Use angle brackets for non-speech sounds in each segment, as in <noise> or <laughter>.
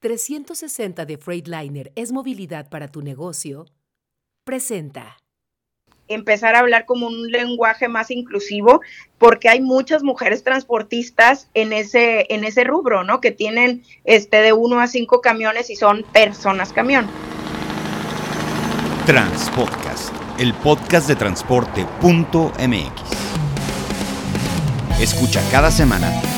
360 de Freightliner es movilidad para tu negocio, presenta. Empezar a hablar como un lenguaje más inclusivo, porque hay muchas mujeres transportistas en ese, en ese rubro, ¿no? Que tienen este, de uno a cinco camiones y son personas camión. Transpodcast, el podcast de transporte.mx. Escucha cada semana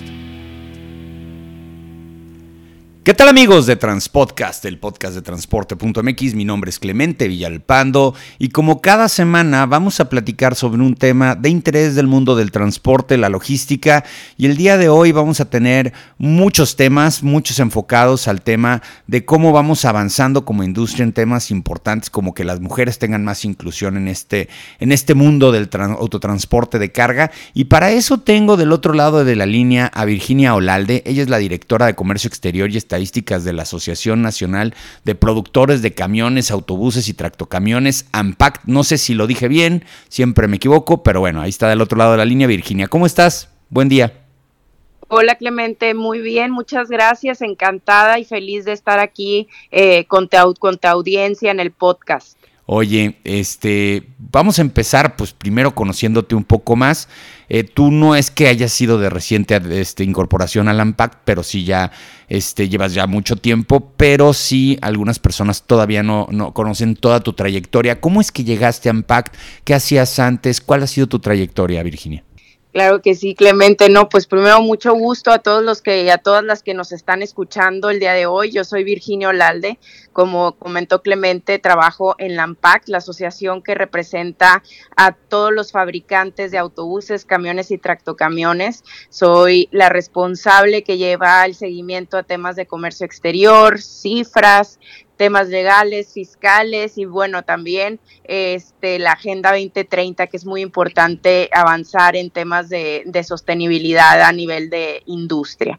¿Qué tal amigos de Transpodcast, el podcast de transporte.mx? Mi nombre es Clemente Villalpando y como cada semana vamos a platicar sobre un tema de interés del mundo del transporte, la logística y el día de hoy vamos a tener muchos temas, muchos enfocados al tema de cómo vamos avanzando como industria en temas importantes como que las mujeres tengan más inclusión en este, en este mundo del autotransporte de carga y para eso tengo del otro lado de la línea a Virginia Olalde, ella es la directora de Comercio Exterior y estadísticas de la Asociación Nacional de Productores de Camiones, Autobuses y Tractocamiones, AMPACT. No sé si lo dije bien, siempre me equivoco, pero bueno, ahí está del otro lado de la línea Virginia. ¿Cómo estás? Buen día. Hola Clemente, muy bien, muchas gracias, encantada y feliz de estar aquí eh, con, con tu audiencia en el podcast. Oye, este, vamos a empezar pues primero conociéndote un poco más. Eh, tú no es que hayas sido de reciente este, incorporación al AMPAC, pero sí ya este, llevas ya mucho tiempo, pero sí algunas personas todavía no, no conocen toda tu trayectoria. ¿Cómo es que llegaste a AMPAC? ¿Qué hacías antes? ¿Cuál ha sido tu trayectoria, Virginia? Claro que sí, Clemente. No, pues primero mucho gusto a todos los que, a todas las que nos están escuchando el día de hoy. Yo soy Virginia Olalde. Como comentó Clemente, trabajo en la AMPAC, la asociación que representa a todos los fabricantes de autobuses, camiones y tractocamiones. Soy la responsable que lleva el seguimiento a temas de comercio exterior, cifras, temas legales, fiscales y bueno, también este, la Agenda 2030, que es muy importante avanzar en temas de, sostenibilidad a nivel de industria.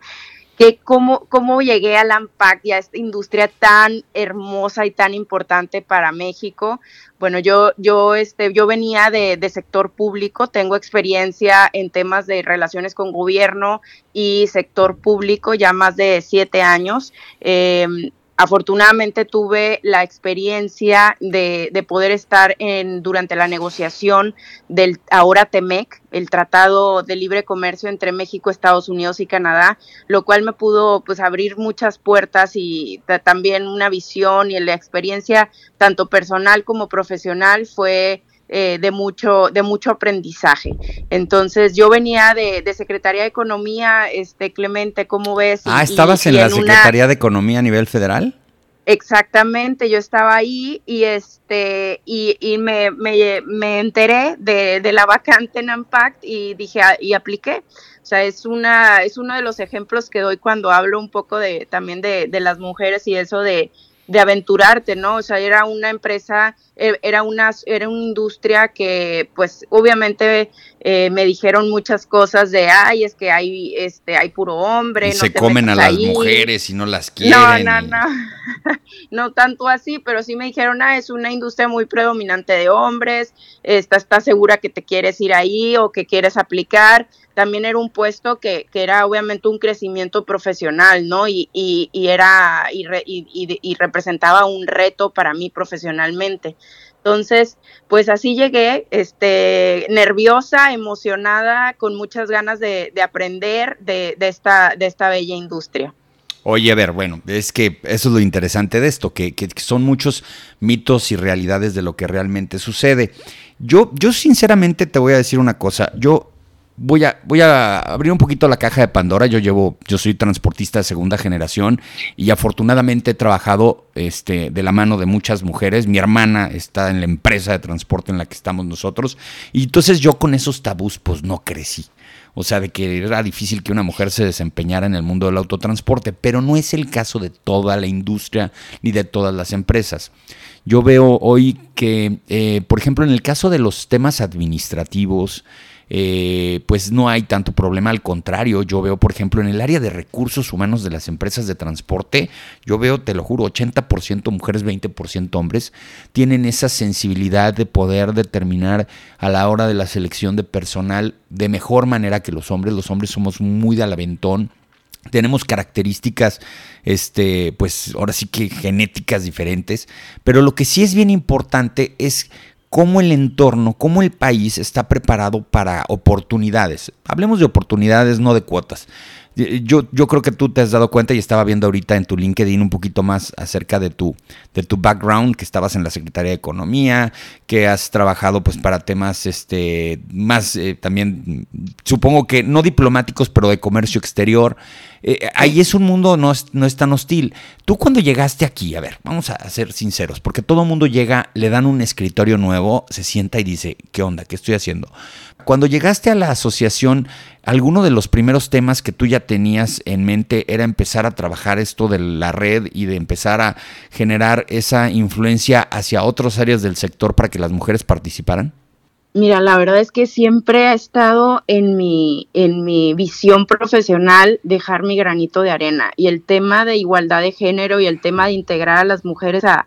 Que cómo, cómo llegué a la AMPAC y a esta industria tan hermosa y tan importante para México. Bueno, yo, yo, este, yo venía de, sector público, tengo experiencia en temas de relaciones con gobierno y sector público ya más de siete años. Em, Afortunadamente tuve la experiencia de, poder estar en, durante la negociación del ahora TEMEC, el Tratado de Libre Comercio entre México, Estados Unidos y Canadá, lo cual me pudo pues abrir muchas puertas y también una visión y la experiencia tanto personal como profesional fue eh, de, mucho, de mucho aprendizaje. Entonces yo venía de, de, Secretaría de Economía, este Clemente, ¿cómo ves? Ah, ¿estabas en la Secretaría de Economía a nivel federal? Exactamente, yo estaba ahí y este y, y me, me, me, enteré de, de, la vacante en Ampact y dije ah, y apliqué. O sea, es una es uno de los ejemplos que doy cuando hablo un poco de también de, de las mujeres y eso de de aventurarte, ¿no? O sea, era una empresa, e, era una, era una industria que, pues, obviamente eh, me dijeron muchas cosas de, ay, es que hay, este, hay puro hombre. Y se comen a las mujeres y no las quieren. No, no, no, <laughs> no tanto así, pero sí me dijeron, ah, es una industria muy predominante de hombres, estás está segura que te quieres ir ahí o que quieres aplicar también era un puesto que, que era obviamente un crecimiento profesional, ¿no? Y, y, y era y, y, representaba un reto para mí profesionalmente. Entonces, pues así llegué, este, nerviosa, emocionada, con muchas ganas de, de aprender de, de, esta, de esta bella industria. Oye, a ver, bueno, es que eso es lo interesante de esto, que, que, son muchos mitos y realidades de lo que realmente sucede. Yo, yo sinceramente te voy a decir una cosa, yo voy a, voy a abrir un poquito la caja de Pandora. Yo llevo, yo soy transportista de segunda generación y afortunadamente he trabajado este, de la mano de muchas mujeres. Mi hermana está en la empresa de transporte en la que estamos nosotros. Y entonces yo con esos tabús, pues no crecí. O sea, de que era difícil que una mujer se desempeñara en el mundo del autotransporte, pero no es el caso de toda la industria ni de todas las empresas. Yo veo hoy que, eh, por ejemplo, en el caso de los temas administrativos, eh, pues no hay tanto problema. Al contrario, yo veo, por ejemplo, en el área de recursos humanos de las empresas de transporte, yo veo, te lo juro, 80% mujeres, 20% hombres, tienen esa sensibilidad de poder determinar a la hora de la selección de personal de mejor manera que los hombres. Los hombres somos muy de alaventón tenemos características, este, pues ahora sí que genéticas diferentes, pero lo que sí es bien importante es cómo el entorno, cómo el país está preparado para oportunidades. Hablemos de oportunidades, no de cuotas. Yo, yo creo que tú te has dado cuenta y estaba viendo ahorita en tu LinkedIn un poquito más acerca de tu, de tu background, que estabas en la Secretaría de Economía, que has trabajado pues para temas este, más eh, también, supongo que no diplomáticos, pero de comercio exterior. Eh, ahí es un mundo no es, no es tan hostil. Tú cuando llegaste aquí, a ver, vamos a ser sinceros, porque todo mundo llega, le dan un escritorio nuevo, se sienta y dice, ¿qué onda? ¿Qué estoy haciendo? Cuando llegaste a la asociación, ¿alguno de los primeros temas que tú ya tenías en mente era empezar a trabajar esto de la red y de empezar a generar esa influencia hacia otras áreas del sector para que las mujeres participaran? Mira, la verdad es que siempre ha estado en mi, en mi visión profesional dejar mi granito de arena y el tema de igualdad de género y el tema de integrar a las mujeres a,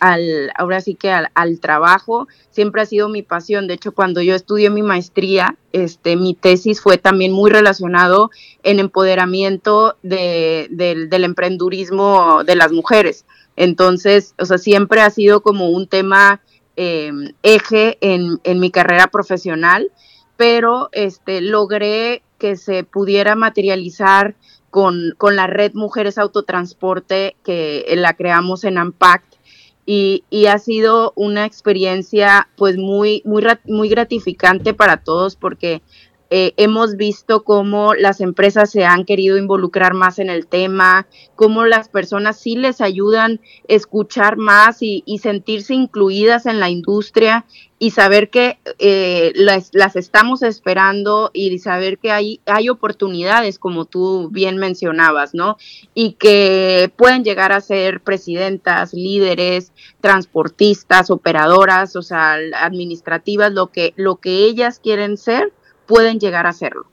al, ahora sí que al, trabajo siempre ha sido mi pasión. De hecho, cuando yo estudié mi maestría, este, mi tesis fue también muy relacionado en empoderamiento de, del emprendurismo de las mujeres. Entonces, o sea, siempre ha sido como un tema Em, eje en, en, mi carrera profesional, pero este, logré que se pudiera materializar con, con la red Mujeres Autotransporte que la creamos en AMPACT y, y, ha sido una experiencia pues muy, muy, muy gratificante para todos porque eh, hemos visto cómo las empresas se han querido involucrar más en el tema, cómo las personas sí les ayudan a escuchar más y, sentirse incluidas en la industria y saber que eh, las, estamos esperando y saber que hay, hay oportunidades, como tú bien mencionabas, ¿no? Y que pueden llegar a ser presidentas, líderes, transportistas, operadoras, o sea, administrativas, lo que, lo que ellas quieren ser pueden llegar a hacerlo.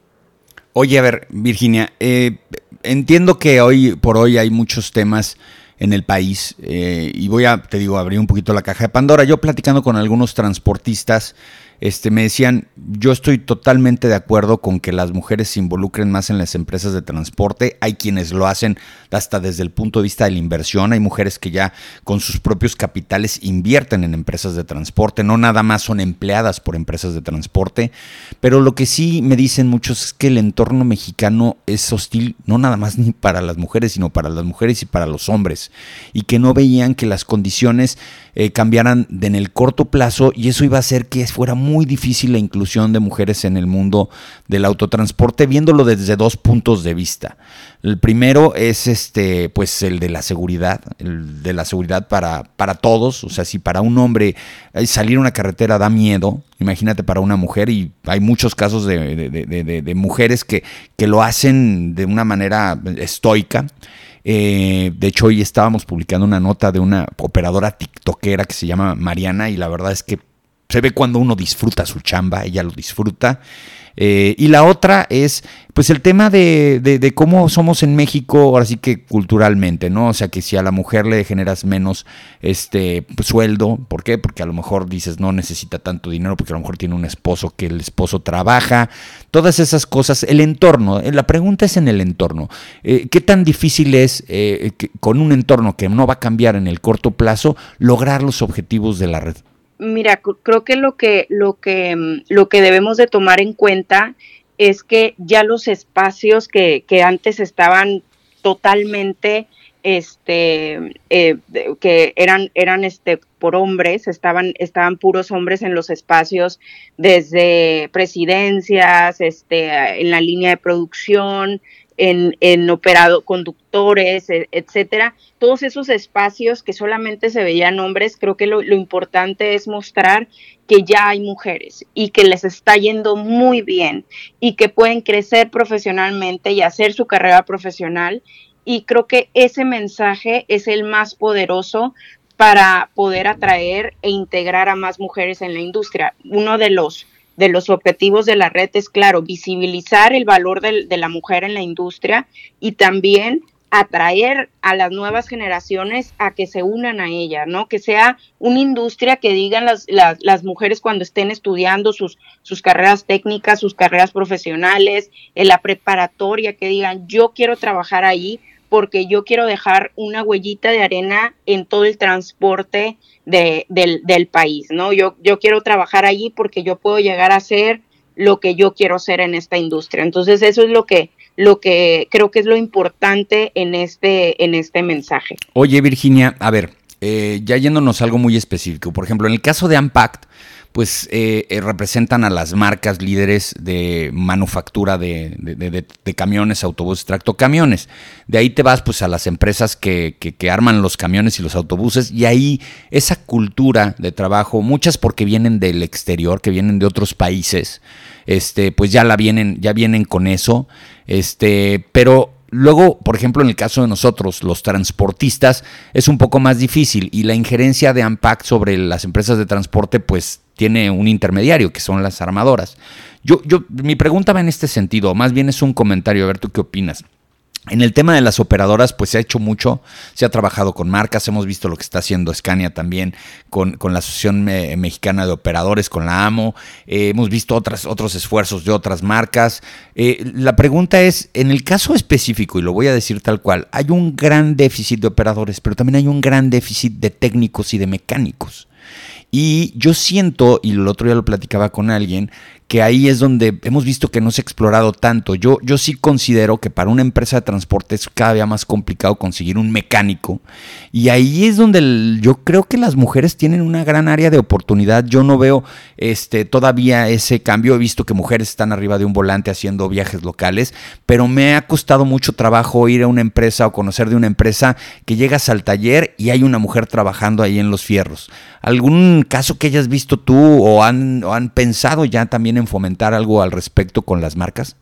Oye, a ver, Virginia, eh, entiendo que hoy por hoy hay muchos temas en el país eh, y voy a, te digo, abrir un poquito la caja de Pandora. Yo platicando con algunos transportistas, este, me decían, yo estoy totalmente de acuerdo con que las mujeres se involucren más en las empresas de transporte. Hay quienes lo hacen hasta desde el punto de vista de la inversión. Hay mujeres que ya con sus propios capitales invierten en empresas de transporte. No nada más son empleadas por empresas de transporte. Pero lo que sí me dicen muchos es que el entorno mexicano es hostil, no nada más ni para las mujeres, sino para las mujeres y para los hombres. Y que no veían que las condiciones eh, cambiaran en el corto plazo y eso iba a hacer que fuera muy difícil la inclusión de mujeres en el mundo del autotransporte, viéndolo desde dos puntos de vista. El primero es este, pues el de la seguridad, el de la seguridad para, para todos. O sea, si para un hombre eh, salir a una carretera da miedo, imagínate para una mujer, y hay muchos casos de, de mujeres que, que lo hacen de una manera estoica. Eh, de hecho, hoy estábamos publicando una nota de una operadora tiktokera que se llama Mariana y la verdad es que se ve cuando uno disfruta su chamba, ella lo disfruta. Eh, y la otra es, pues, el tema de, de, cómo somos en México, ahora sí que culturalmente, ¿no? O sea, que si a la mujer le generas menos este sueldo, ¿por qué? Porque a lo mejor dices no necesita tanto dinero, porque a lo mejor tiene un esposo que el esposo trabaja, todas esas cosas, el entorno, eh, la pregunta es en el entorno. Eh, ¿Qué tan difícil es con un entorno que no va a cambiar en el corto plazo lograr los objetivos de la red? Mira, creo que lo que lo que mm, lo que debemos de tomar en cuenta es que ya los espacios que, que antes estaban totalmente este eh, que eran eran este por hombres estaban estaban puros hombres en los espacios desde presidencias este en la línea de producción en, en operado, conductores, e, etcétera, todos esos espacios que solamente se veían hombres, creo que lo, lo, importante es mostrar que ya hay mujeres y que les está yendo muy bien y que pueden crecer profesionalmente y hacer su carrera profesional. Y creo que ese mensaje es el más poderoso para poder atraer e integrar a más mujeres en la industria. Uno de los de los objetivos de la red es, claro, visibilizar el valor de la mujer en la industria y también atraer a las nuevas generaciones a que se unan a ella, ¿no? Que sea una industria que digan las, las, las mujeres cuando estén estudiando sus, sus carreras técnicas, sus carreras profesionales, en la preparatoria, que digan, yo quiero trabajar ahí porque yo quiero dejar una huellita de arena en todo el transporte de, del, del, país, ¿no? Yo, yo quiero trabajar allí porque yo puedo llegar a ser lo que yo quiero ser en esta industria. Entonces, eso es lo que lo que creo que es lo importante en este, en este mensaje. Oye, Virginia, a ver, eh, ya yéndonos a algo muy específico, por ejemplo, en el caso de Ampact, pues eh, eh, representan a las marcas líderes de manufactura de, de, camiones, autobuses, tractocamiones. De ahí te vas pues a las empresas que, que, arman los camiones y los autobuses y ahí esa cultura de trabajo, muchas porque vienen del exterior, que vienen de otros países, este, pues ya la vienen, ya vienen con eso, este, pero Luego, por ejemplo, en el caso de nosotros, los transportistas, es un poco más difícil y la injerencia de AMPAC sobre las empresas de transporte, pues tiene un intermediario, que son las armadoras. Yo, yo, mi pregunta va en este sentido, más bien es un comentario, a ver tú qué opinas. En el tema de las operadoras, pues se ha hecho mucho, se ha trabajado con marcas, hemos visto lo que está haciendo Scania también con, la Asociación Mexicana de Operadores, con la AMO, eh, hemos visto otras, otros esfuerzos de otras marcas. Eh, la pregunta es, en el caso específico, y lo voy a decir tal cual, hay un gran déficit de operadores, pero también hay un gran déficit de técnicos y de mecánicos. Y yo siento, y el otro día lo platicaba con alguien, que ahí es donde hemos visto que no se ha explorado tanto. Yo, yo sí considero que para una empresa de transporte es cada vez más complicado conseguir un mecánico. Y ahí es donde yo creo que las mujeres tienen una gran área de oportunidad. Yo no veo este, todavía ese cambio. He visto que mujeres están arriba de un volante haciendo viajes locales, pero me ha costado mucho trabajo ir a una empresa o conocer de una empresa que llegas al taller y hay una mujer trabajando ahí en los fierros. ¿Algún caso que hayas visto tú o han, o han pensado ya también en fomentar algo al respecto con las marcas?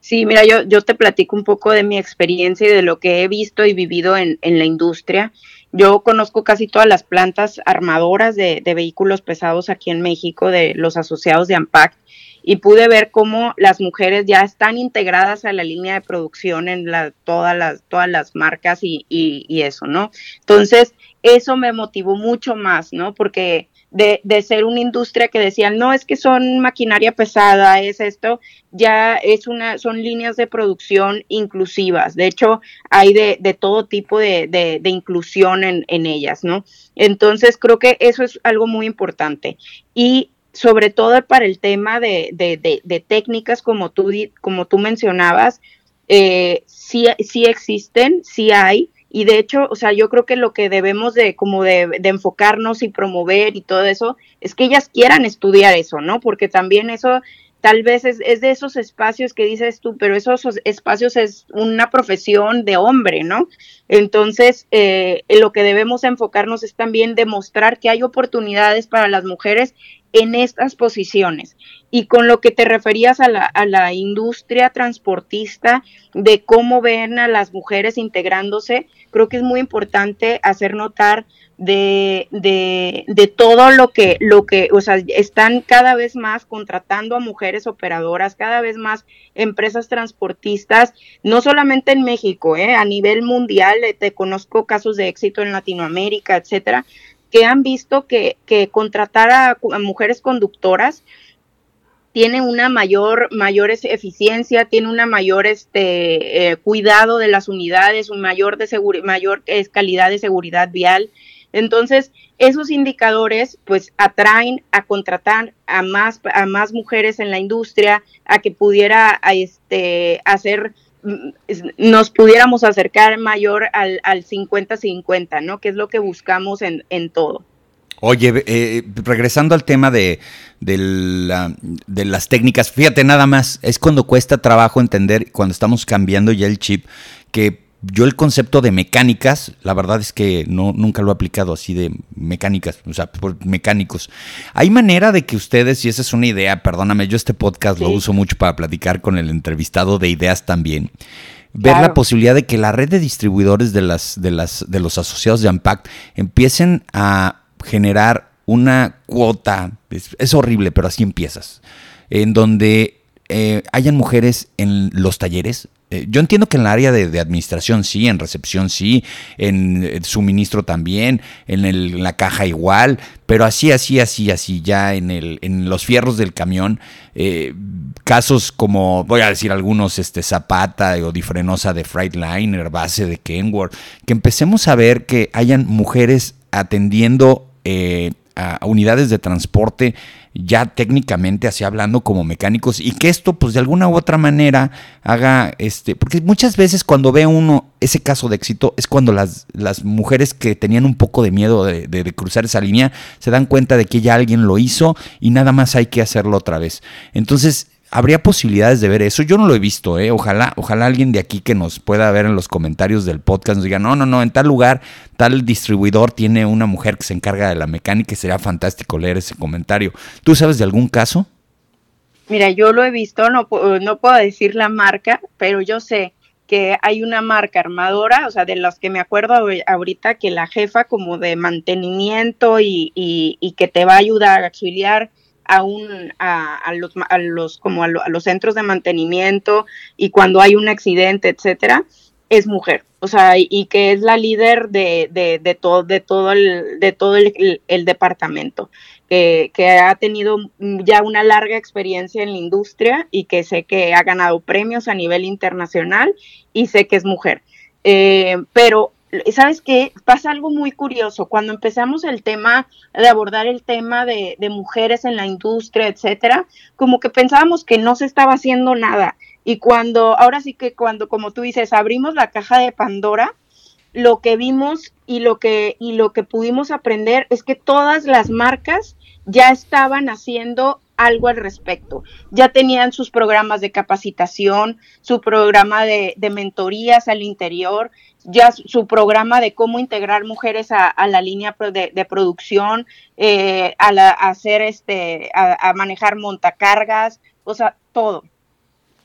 Sí, mira, yo, yo te platico un poco de mi experiencia y de lo que he visto y vivido en, en la industria. Yo conozco casi todas las plantas armadoras de, de, vehículos pesados aquí en México, de los asociados de AMPAC, y pude ver cómo las mujeres ya están integradas a la línea de producción en la, todas, las, todas las marcas y, y eso, ¿no? Entonces, eso me motivó mucho más, ¿no? Porque de, de, ser una industria que decían, no, es que son maquinaria pesada, es esto, ya es una, son líneas de producción inclusivas. De hecho, hay de, de todo tipo de, de inclusión en, en, ellas, ¿no? Entonces, creo que eso es algo muy importante. Y sobre todo para el tema de, técnicas, como tú, como tú mencionabas, eh, sí, sí existen, sí hay, y de hecho, o sea, yo creo que lo que debemos de como de, enfocarnos y promover y todo eso es que ellas quieran estudiar eso, ¿no? Porque también eso tal vez es, es de esos espacios que dices tú, pero esos espacios es una profesión de hombre, ¿no? Entonces, eh, lo que debemos enfocarnos es también demostrar que hay oportunidades para las mujeres en estas posiciones. Y con lo que te referías a la, a la industria transportista, de cómo ven a las mujeres integrándose, creo que es muy importante hacer notar de, de, de, todo lo que, lo que, o sea, están cada vez más contratando a mujeres operadoras, cada vez más empresas transportistas, no solamente en México, eh, a nivel mundial, eh, te conozco casos de éxito en Latinoamérica, etcétera, que han visto que, contratar a, mujeres conductoras tiene una mayor, mayor eficiencia, tiene una mayor este, eh, cuidado de las unidades, un mayor, de mayor calidad de seguridad vial. Entonces, esos indicadores pues atraen a contratar a más, a más mujeres en la industria, a que pudiera este, hacer nos pudiéramos acercar mayor al 50-50, ¿no? Que es lo que buscamos en, en todo. Oye, eh, regresando al tema de, de, la, de, las técnicas, fíjate nada más, es cuando cuesta trabajo entender, cuando estamos cambiando ya el chip, que yo el concepto de mecánicas, la verdad es que no, nunca lo he aplicado así de mecánicas, o sea, por mecánicos. ¿Hay manera de que ustedes, y esa es una idea, perdóname, yo este podcast lo uso mucho para platicar con el entrevistado de ideas también, ver la posibilidad de que la red de distribuidores de, las, de, las, de los asociados de Ampact empiecen a generar una cuota, es, es horrible, pero así empiezas en donde eh, hayan mujeres en los talleres, eh, yo entiendo que en la área de, administración sí, en recepción sí, en, eh, suministro también, en, la caja igual, pero así, así, así, así, ya en, el, en los fierros del camión, eh, casos como, voy a decir algunos, este Zapata o Difrenosa de Freightliner, base de Kenworth, que empecemos a ver que hayan mujeres atendiendo a unidades de transporte ya técnicamente así hablando como mecánicos y que esto pues de alguna u otra manera haga este porque muchas veces cuando ve uno ese caso de éxito es cuando las, las mujeres que tenían un poco de miedo de, de, cruzar esa línea se dan cuenta de que ya alguien lo hizo y nada más hay que hacerlo otra vez. Entonces habría posibilidades de ver eso. Yo no lo he visto, ¿eh? Ojalá, ojalá alguien de aquí que nos pueda ver en los comentarios del podcast nos diga, no, no, no, en tal lugar, tal distribuidor tiene una mujer que se encarga de la mecánica y sería fantástico leer ese comentario. ¿Tú sabes de algún caso? Mira, yo lo he visto, no, no puedo decir la marca, pero yo sé que hay una marca armadora, o sea, de las que me acuerdo ahorita, que la jefa como de mantenimiento y, y, y que te va a ayudar a auxiliar a, un, a, los, a los, como a, los centros de mantenimiento y cuando hay un accidente, etcétera, es mujer. O sea, y, que es la líder de, de, de, todo, de todo, el, de todo el, el, departamento, que, que, ha tenido ya una larga experiencia en la industria y que sé que ha ganado premios a nivel internacional y sé que es mujer. Eh, pero ¿sabes qué? Pasa algo muy curioso. Cuando empezamos el tema de abordar el tema de, mujeres en la industria, etcétera, como que pensábamos que no se estaba haciendo nada. Y cuando, ahora sí que cuando, como tú dices, abrimos la caja de Pandora, lo que vimos y lo que, y lo que pudimos aprender es que todas las marcas ya estaban haciendo algo al respecto. Ya tenían sus programas de capacitación, su programa de, mentorías al interior, ya su, programa de cómo integrar mujeres a, la línea de, producción, eh, a, hacer este, a, manejar montacargas, o sea, todo.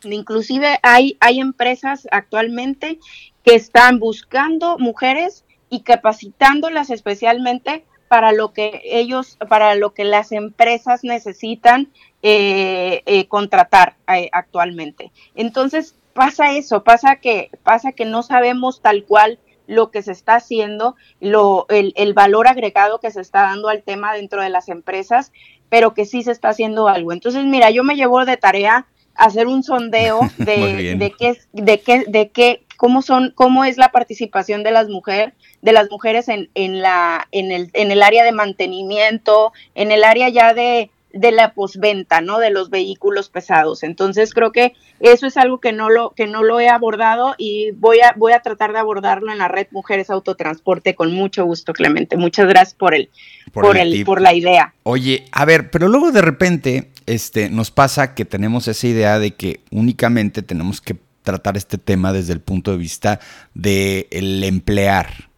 Inclusive hay, hay empresas actualmente que están buscando mujeres y capacitándolas especialmente para lo que ellos, para lo que las empresas necesitan eh, eh, contratar eh, actualmente. Entonces pasa eso, pasa que, pasa que no sabemos tal cual lo que se está haciendo, lo, el, el, valor agregado que se está dando al tema dentro de las empresas, pero que sí se está haciendo algo. Entonces, mira, yo me llevo de tarea hacer un sondeo <laughs> de, de qué, de qué, de qué, cómo son, cómo es la participación de las mujeres, de las mujeres en, en la, en el, en el área de mantenimiento, en el área ya de, de la posventa, ¿no? De los vehículos pesados. Entonces creo que eso es algo que no lo que no lo he abordado y voy a voy a tratar de abordarlo en la red Mujeres Autotransporte con mucho gusto, Clemente. Muchas gracias por el por, el, por la idea. Oye, a ver, pero luego de repente este nos pasa que tenemos esa idea de que únicamente tenemos que tratar este tema desde el punto de vista del el emplear.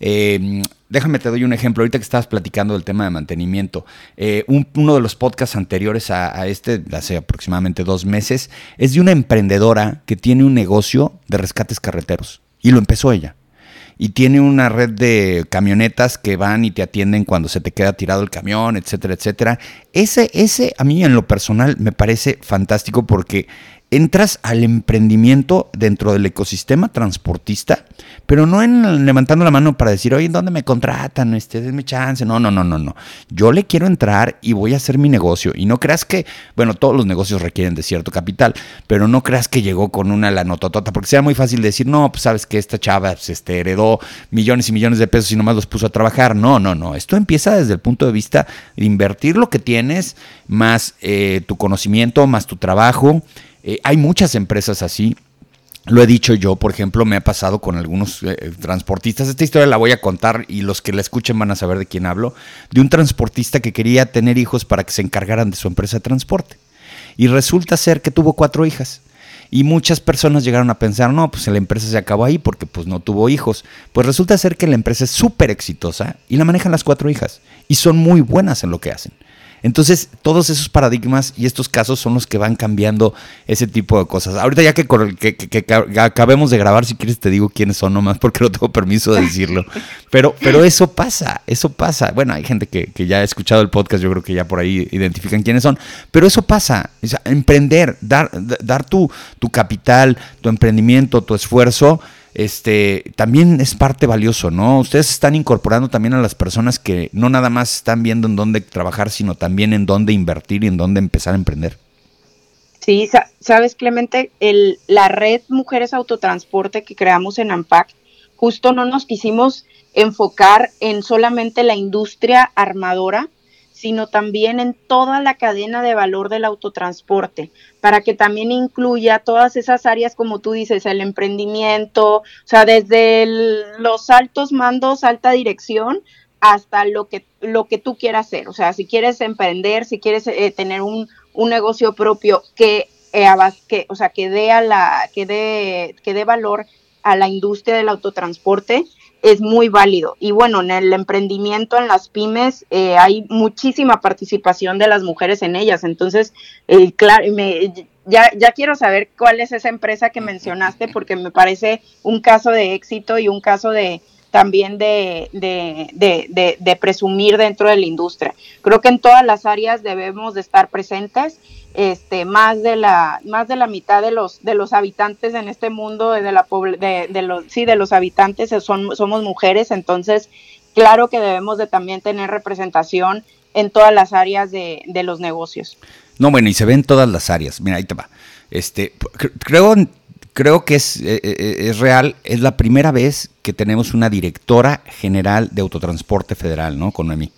Eh, déjame te doy un ejemplo. Ahorita que estabas platicando del tema de mantenimiento, eh, uno de los podcasts anteriores a, a, este, hace aproximadamente dos meses, es de una emprendedora que tiene un negocio de rescates carreteros. Y lo empezó ella. Y tiene una red de camionetas que van y te atienden cuando se te queda tirado el camión, etcétera, etcétera. Ese, ese a mí en lo personal me parece fantástico porque entras al emprendimiento dentro del ecosistema transportista, pero no en levantando la mano para decir, oye, ¿dónde me contratan? Este, denme chance. No, no, no, no, no. Yo le quiero entrar y voy a hacer mi negocio. Y no creas que, bueno, todos los negocios requieren de cierto capital, pero no creas que llegó con una lanototota, porque sea muy fácil decir, no, pues sabes que esta chava pues, este, heredó millones y millones de pesos y nomás los puso a trabajar. No, no, no. Esto empieza desde el punto de vista de invertir lo que tienes, más eh, tu conocimiento, más tu trabajo eh, hay muchas empresas así. Lo he dicho yo, por ejemplo, me ha pasado con algunos eh, transportistas. Esta historia la voy a contar y los que la escuchen van a saber de quién hablo. De un transportista que quería tener hijos para que se encargaran de su empresa de transporte. Y resulta ser que tuvo cuatro hijas. Y muchas personas llegaron a pensar, no, pues la empresa se acabó ahí porque pues no tuvo hijos. Pues resulta ser que la empresa es súper exitosa y la manejan las cuatro hijas. Y son muy buenas en lo que hacen. Entonces, todos esos paradigmas y estos casos son los que van cambiando ese tipo de cosas. Ahorita ya que, que, que, acabemos de grabar, si quieres te digo quiénes son nomás, porque no tengo permiso de decirlo. <laughs> Pero, pero eso pasa, eso pasa. Bueno, hay gente que, ya ha escuchado el podcast, yo creo que ya por ahí identifican quiénes son, pero eso pasa. emprender, dar, dar tu, tu capital, tu emprendimiento, tu esfuerzo este, también es parte valioso, ¿no? Ustedes están incorporando también a las personas que no nada más están viendo en dónde trabajar, sino también en dónde invertir y en dónde empezar a emprender. Sí, sabes, Clemente, la red Mujeres Autotransporte que creamos en AMPAC, justo no nos quisimos enfocar en solamente la industria armadora, sino también en toda la cadena de valor del autotransporte, para que también incluya todas esas áreas, como tú dices, el emprendimiento, o sea, desde los altos mandos, alta dirección, hasta lo que, lo que tú quieras hacer. O sea, si quieres emprender, si quieres eh, tener un, un, negocio propio que, eh, que, o sea, que dé, a la, que, dé, que dé valor a la industria del autotransporte, es muy válido. Y bueno, en el emprendimiento, en las pymes, eh, hay muchísima participación de las mujeres en ellas. Entonces, eh, claro, me, ya, ya quiero saber cuál es esa empresa que mencionaste, porque me parece un caso de éxito y un caso de también de, de, de, presumir dentro de la industria. Creo que en todas las áreas debemos de estar presentes este más de la más de la mitad de los de los habitantes en este mundo de la de, los sí de los habitantes son somos mujeres entonces claro que debemos de también tener representación en todas las áreas de, de los negocios. No bueno y se ve en todas las áreas. Mira ahí te va. Este creo creo que es, eh, eh, es real es la primera vez que tenemos una directora general de autotransporte federal no con Noemí.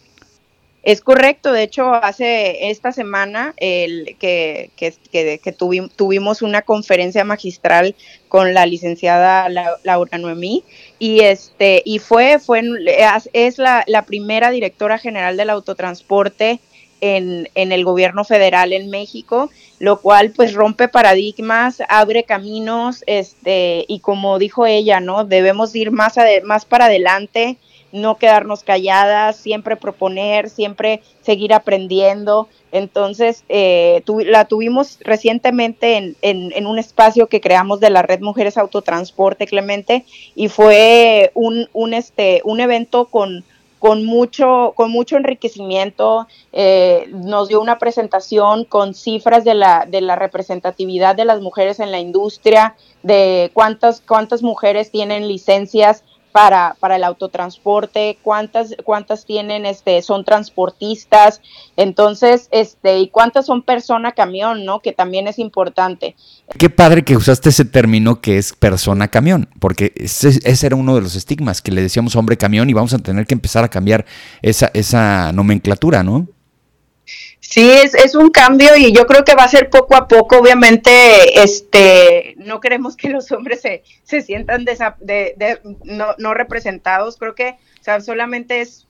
Es correcto, de hecho, hace esta semana el, que, que, tuvimos una conferencia magistral con la licenciada Laura Noemí y este y fue fue es la, la primera directora general del autotransporte en, en, el gobierno federal en México, lo cual pues rompe paradigmas, abre caminos, este, y como dijo ella, ¿no? Debemos ir más, más para adelante, no quedarnos calladas, siempre proponer, siempre seguir aprendiendo. Entonces, eh, la tuvimos recientemente en, en, un espacio que creamos de la Red Mujeres Autotransporte, Clemente, y fue un, un, este, un evento con, con, mucho, con mucho enriquecimiento. Eh, nos dio una presentación con cifras de la, de la representatividad de las mujeres en la industria, de cuántas, cuántas mujeres tienen licencias para, para el autotransporte, cuántas, cuántas tienen, este, son transportistas, entonces, este, y cuántas son persona camión, ¿no? Que también es importante. Qué padre que usaste ese término que es persona camión, porque ese, ese, era uno de los estigmas que le decíamos hombre camión y vamos a tener que empezar a cambiar esa, esa nomenclatura, ¿no? Sí, es, es un cambio y yo creo que va a ser poco a poco. Obviamente, este, no queremos que los hombres se, se sientan de, de, no, no representados. Creo que o sea, solamente es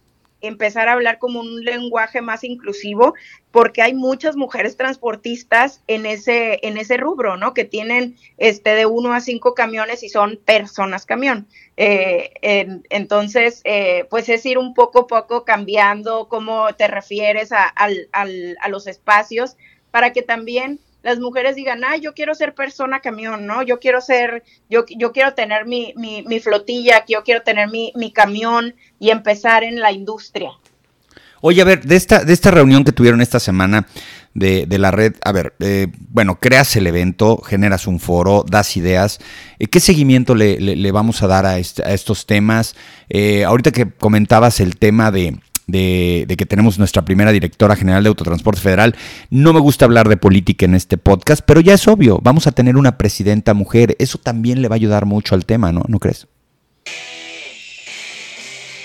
empezar a hablar como un lenguaje más inclusivo, porque hay muchas mujeres transportistas en ese, en ese rubro, ¿no? Que tienen este de uno a cinco camiones y son personas camión. Eh, entonces, eh, pues es ir un poco a poco cambiando cómo te refieres a, a los espacios para que también las mujeres digan, ah, yo quiero ser persona camión, ¿no? Yo quiero ser, yo, yo quiero tener mi, mi, flotilla, yo quiero tener mi, mi camión y empezar en la industria. Oye, a ver, de esta, de esta reunión que tuvieron esta semana de, de la red, a ver, eh, bueno, creas el evento, generas un foro, das ideas. Eh, ¿Qué seguimiento le, le, vamos a dar a, a estos temas? Eh, ahorita que comentabas el tema de, de, que tenemos nuestra primera directora general de Autotransporte Federal. No me gusta hablar de política en este podcast, pero ya es obvio, vamos a tener una presidenta mujer. Eso también le va a ayudar mucho al tema, ¿no? ¿No crees?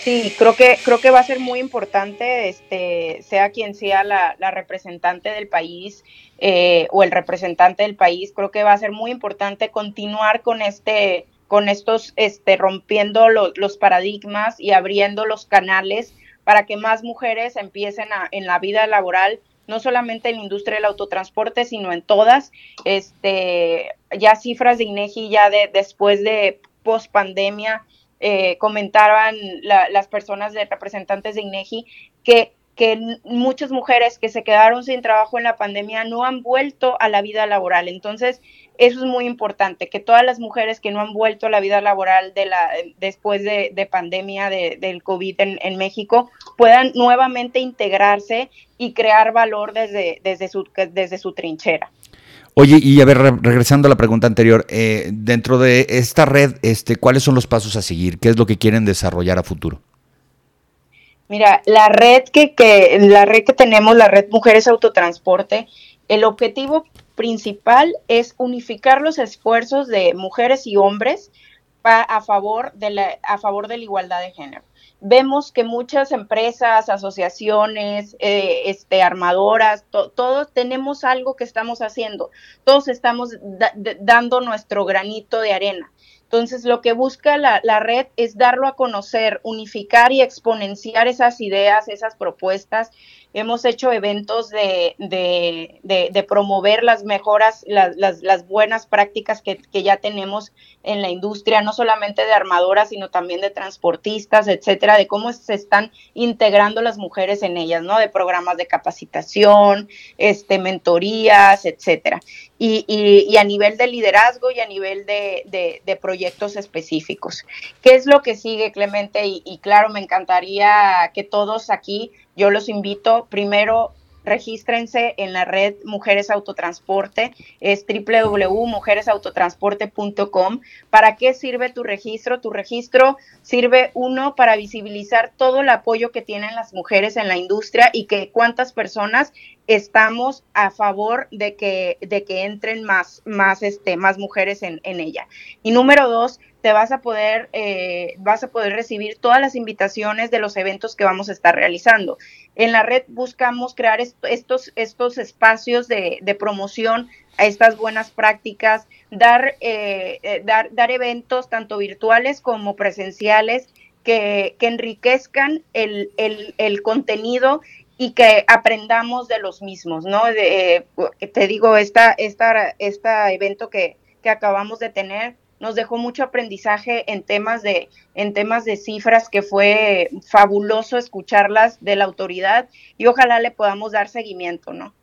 Sí, creo que, creo que va a ser muy importante, este, sea quien sea la, representante del país eh, o el representante del país, creo que va a ser muy importante continuar con este, con estos, este, rompiendo los paradigmas y abriendo los canales para que más mujeres empiecen en la vida laboral, no solamente en la industria del autotransporte, sino en todas. Este, ya cifras de INEGI ya de, después de post pandemia eh, comentaban las personas de representantes de INEGI que, que muchas mujeres que se quedaron sin trabajo en la pandemia no han vuelto a la vida laboral. Entonces, eso es muy importante, que todas las mujeres que no han vuelto a la vida laboral de la, después de, pandemia del COVID en, México puedan nuevamente integrarse y crear valor desde, desde, su, desde su trinchera. Oye, y a ver, regresando a la pregunta anterior, eh, dentro de esta red, este, ¿cuáles son los pasos a seguir? ¿Qué es lo que quieren desarrollar a futuro? Mira, la red que, que, la red que tenemos, la red Mujeres Autotransporte, el objetivo principal es unificar los esfuerzos de mujeres y hombres a favor de la, a favor de la igualdad de género. Vemos que muchas empresas, asociaciones, eh, este, armadoras, todos tenemos algo que estamos haciendo, todos estamos dando nuestro granito de arena. Entonces, lo que busca la, la, red es darlo a conocer, unificar y exponenciar esas ideas, esas propuestas hemos hecho eventos de, de, promover las mejoras, las, las, buenas prácticas que, ya tenemos en la industria, no solamente de armadoras, sino también de transportistas, etcétera, de cómo se están integrando las mujeres en ellas, ¿no? De programas de capacitación, este, mentorías, etcétera. Y, y, a nivel de liderazgo y a nivel de, proyectos específicos. ¿Qué es lo que sigue, Clemente? Y, y claro, me encantaría que todos aquí yo los invito primero regístrense en la red Mujeres Autotransporte, es www.mujeresautotransporte.com. ¿Para qué sirve tu registro? Tu registro sirve, uno, para visibilizar todo el apoyo que tienen las mujeres en la industria y que cuántas personas estamos a favor de que, de que entren más, más, este, más mujeres en, en ella. Y número dos, te vas a poder, eh, vas a poder recibir todas las invitaciones de los eventos que vamos a estar realizando. En la red buscamos crear estos, estos espacios de, promoción a estas buenas prácticas, dar, eh, eh, dar, dar eventos tanto virtuales como presenciales que, enriquezcan el, el, contenido y que aprendamos de los mismos, ¿no? te digo, esta, esta, este evento que, que acabamos de tener nos dejó mucho aprendizaje en temas de, en temas de cifras que fue fabuloso escucharlas de la autoridad y ojalá le podamos dar seguimiento, ¿no?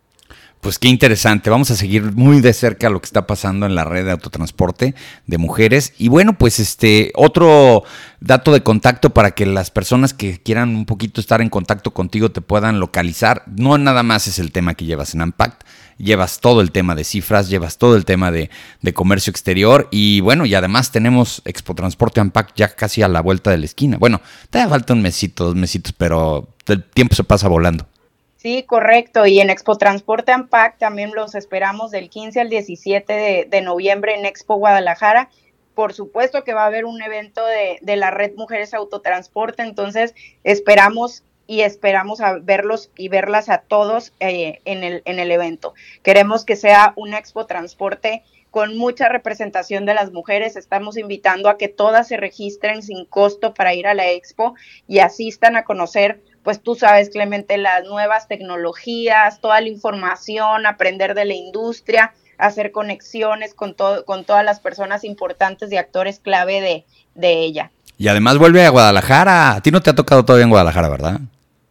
Pues qué interesante. Vamos a seguir muy de cerca lo que está pasando en la red de autotransporte de mujeres. Y bueno, pues este otro dato de contacto para que las personas que quieran un poquito estar en contacto contigo te puedan localizar. No nada más es el tema que llevas en Ampact, llevas todo el tema de cifras, llevas todo el tema de, comercio exterior y bueno, y además tenemos Expo Transporte Ampact ya casi a la vuelta de la esquina. Bueno, te falta un mesito, dos mesitos, pero el tiempo se pasa volando. Sí, correcto. Y en Expo Transporte Ampac también los esperamos del 15 al 17 de, noviembre en Expo Guadalajara. Por supuesto que va a haber un evento de, la red Mujeres Autotransporte, entonces esperamos y esperamos a verlos y verlas a todos eh, en, el, en el evento. Queremos que sea un Expo Transporte con mucha representación de las mujeres. Estamos invitando a que todas se registren sin costo para ir a la expo y asistan a conocer pues tú sabes, Clemente, las nuevas tecnologías, toda la información, aprender de la industria, hacer conexiones con, todo, con todas las personas importantes y actores clave de, de ella. Y además vuelve a Guadalajara. A ti no te ha tocado todavía en Guadalajara, ¿verdad?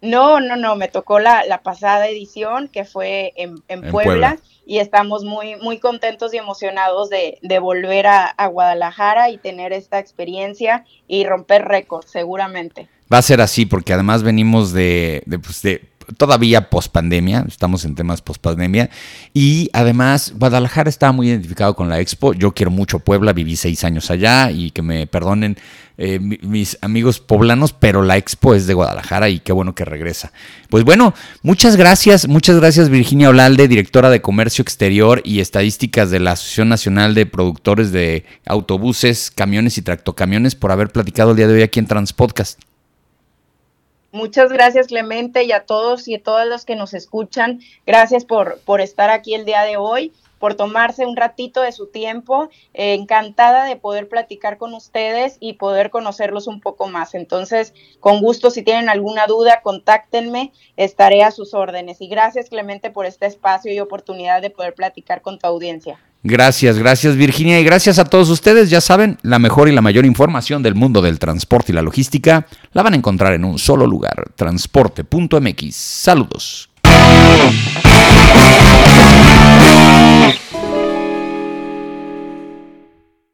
No, no, no, me tocó la, la pasada edición que fue en, en, Puebla, y estamos muy, muy contentos y emocionados de, de volver a, a, Guadalajara y tener esta experiencia y romper récords, seguramente. Va a ser así porque además venimos de, de, pues de todavía post pandemia, estamos en temas post pandemia y además Guadalajara está muy identificado con la expo. Yo quiero mucho Puebla, viví seis años allá y que me perdonen eh, mis amigos poblanos, pero la expo es de Guadalajara y qué bueno que regresa. Pues bueno, muchas gracias, muchas gracias Virginia Olalde, directora de Comercio Exterior y Estadísticas de la Asociación Nacional de Productores de Autobuses, Camiones y Tractocamiones por haber platicado el día de hoy aquí en Transpodcast. Muchas gracias Clemente y a todos y a todas los que nos escuchan. Gracias por, por estar aquí el día de hoy, por tomarse un ratito de su tiempo. Eh, encantada de poder platicar con ustedes y poder conocerlos un poco más. Entonces, con gusto, si tienen alguna duda, contáctenme, estaré a sus órdenes. Y gracias Clemente por este espacio y oportunidad de poder platicar con tu audiencia. Gracias, gracias Virginia y gracias a todos ustedes. Ya saben, la mejor y la mayor información del mundo del transporte y la logística la van a encontrar en un solo lugar, transporte.mx. Saludos.